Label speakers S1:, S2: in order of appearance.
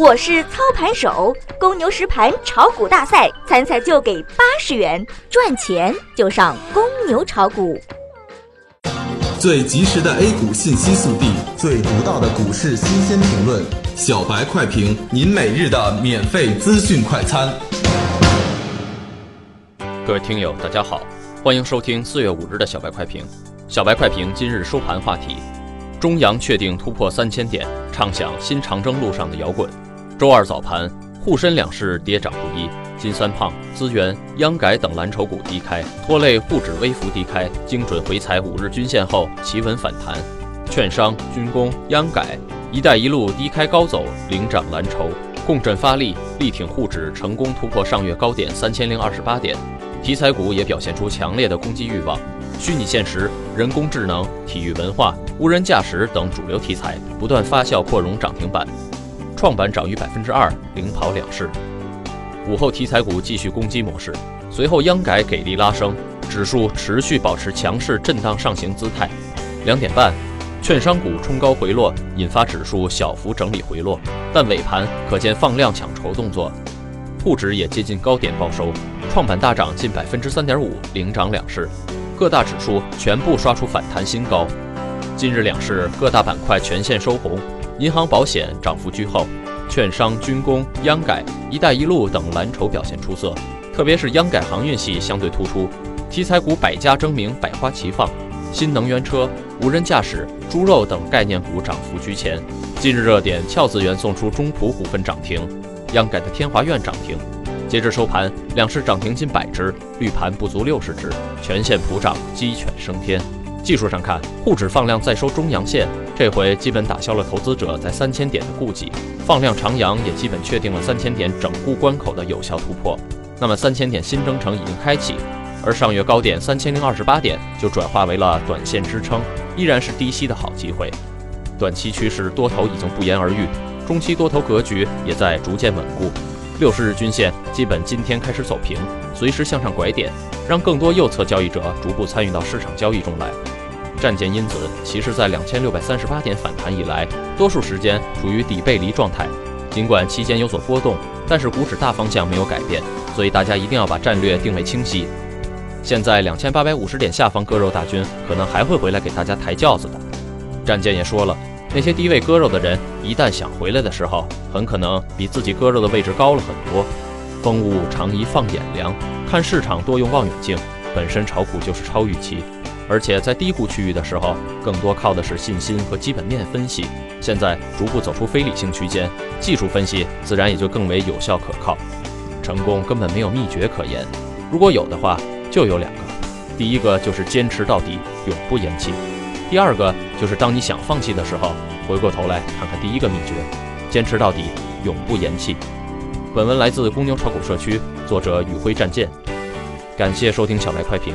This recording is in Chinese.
S1: 我是操盘手，公牛实盘炒股大赛参赛就给八十元，赚钱就上公牛炒股。
S2: 最及时的 A 股信息速递，最独到的股市新鲜评论，小白快评，您每日的免费资讯快餐。
S3: 各位听友，大家好，欢迎收听四月五日的小白快评。小白快评今日收盘话题。中阳确定突破三千点，畅享新长征路上的摇滚。周二早盘，沪深两市跌涨不一，金三胖、资源、央改等蓝筹股低开，拖累沪指微幅低开。精准回踩五日均线后，企稳反弹。券商、军工、央改、一带一路低开高走，领涨蓝筹，共振发力，力挺沪指成功突破上月高点三千零二十八点。题材股也表现出强烈的攻击欲望。虚拟现实、人工智能、体育文化、无人驾驶等主流题材不断发酵扩容涨停板，创板涨逾百分之二，领跑两市。午后题材股继续攻击模式，随后央改给力拉升，指数持续保持强势震荡上行姿态。两点半，券商股冲高回落，引发指数小幅整理回落，但尾盘可见放量抢筹动作，沪指也接近高点报收，创板大涨近百分之三点五，领涨两市。各大指数全部刷出反弹新高，今日两市各大板块全线收红，银行保险涨幅居后，券商、军工、央改、一带一路等蓝筹表现出色，特别是央改航运系相对突出，题材股百家争鸣，百花齐放，新能源车、无人驾驶、猪肉等概念股涨幅居前。今日热点俏资源送出中普股份涨停，央改的天华苑涨停。截至收盘，两市涨停近百只，绿盘不足六十只，全线普涨，鸡犬升天。技术上看，沪指放量再收中阳线，这回基本打消了投资者在三千点的顾忌，放量长阳也基本确定了三千点整固关口的有效突破。那么三千点新征程已经开启，而上月高点三千零二十八点就转化为了短线支撑，依然是低吸的好机会。短期趋势多头已经不言而喻，中期多头格局也在逐渐稳固。六十日均线基本今天开始走平，随时向上拐点，让更多右侧交易者逐步参与到市场交易中来。战舰因子其实在两千六百三十八点反弹以来，多数时间处于底背离状态。尽管期间有所波动，但是股指大方向没有改变，所以大家一定要把战略定位清晰。现在两千八百五十点下方割肉大军可能还会回来给大家抬轿子的。战舰也说了。那些低位割肉的人，一旦想回来的时候，很可能比自己割肉的位置高了很多。风物长宜放眼量，看市场多用望远镜。本身炒股就是超预期，而且在低估区域的时候，更多靠的是信心和基本面分析。现在逐步走出非理性区间，技术分析自然也就更为有效可靠。成功根本没有秘诀可言，如果有的话，就有两个：第一个就是坚持到底，永不言弃。第二个就是当你想放弃的时候，回过头来看看第一个秘诀，坚持到底，永不言弃。本文来自公牛炒股社区，作者宇辉战舰。感谢收听小白快评，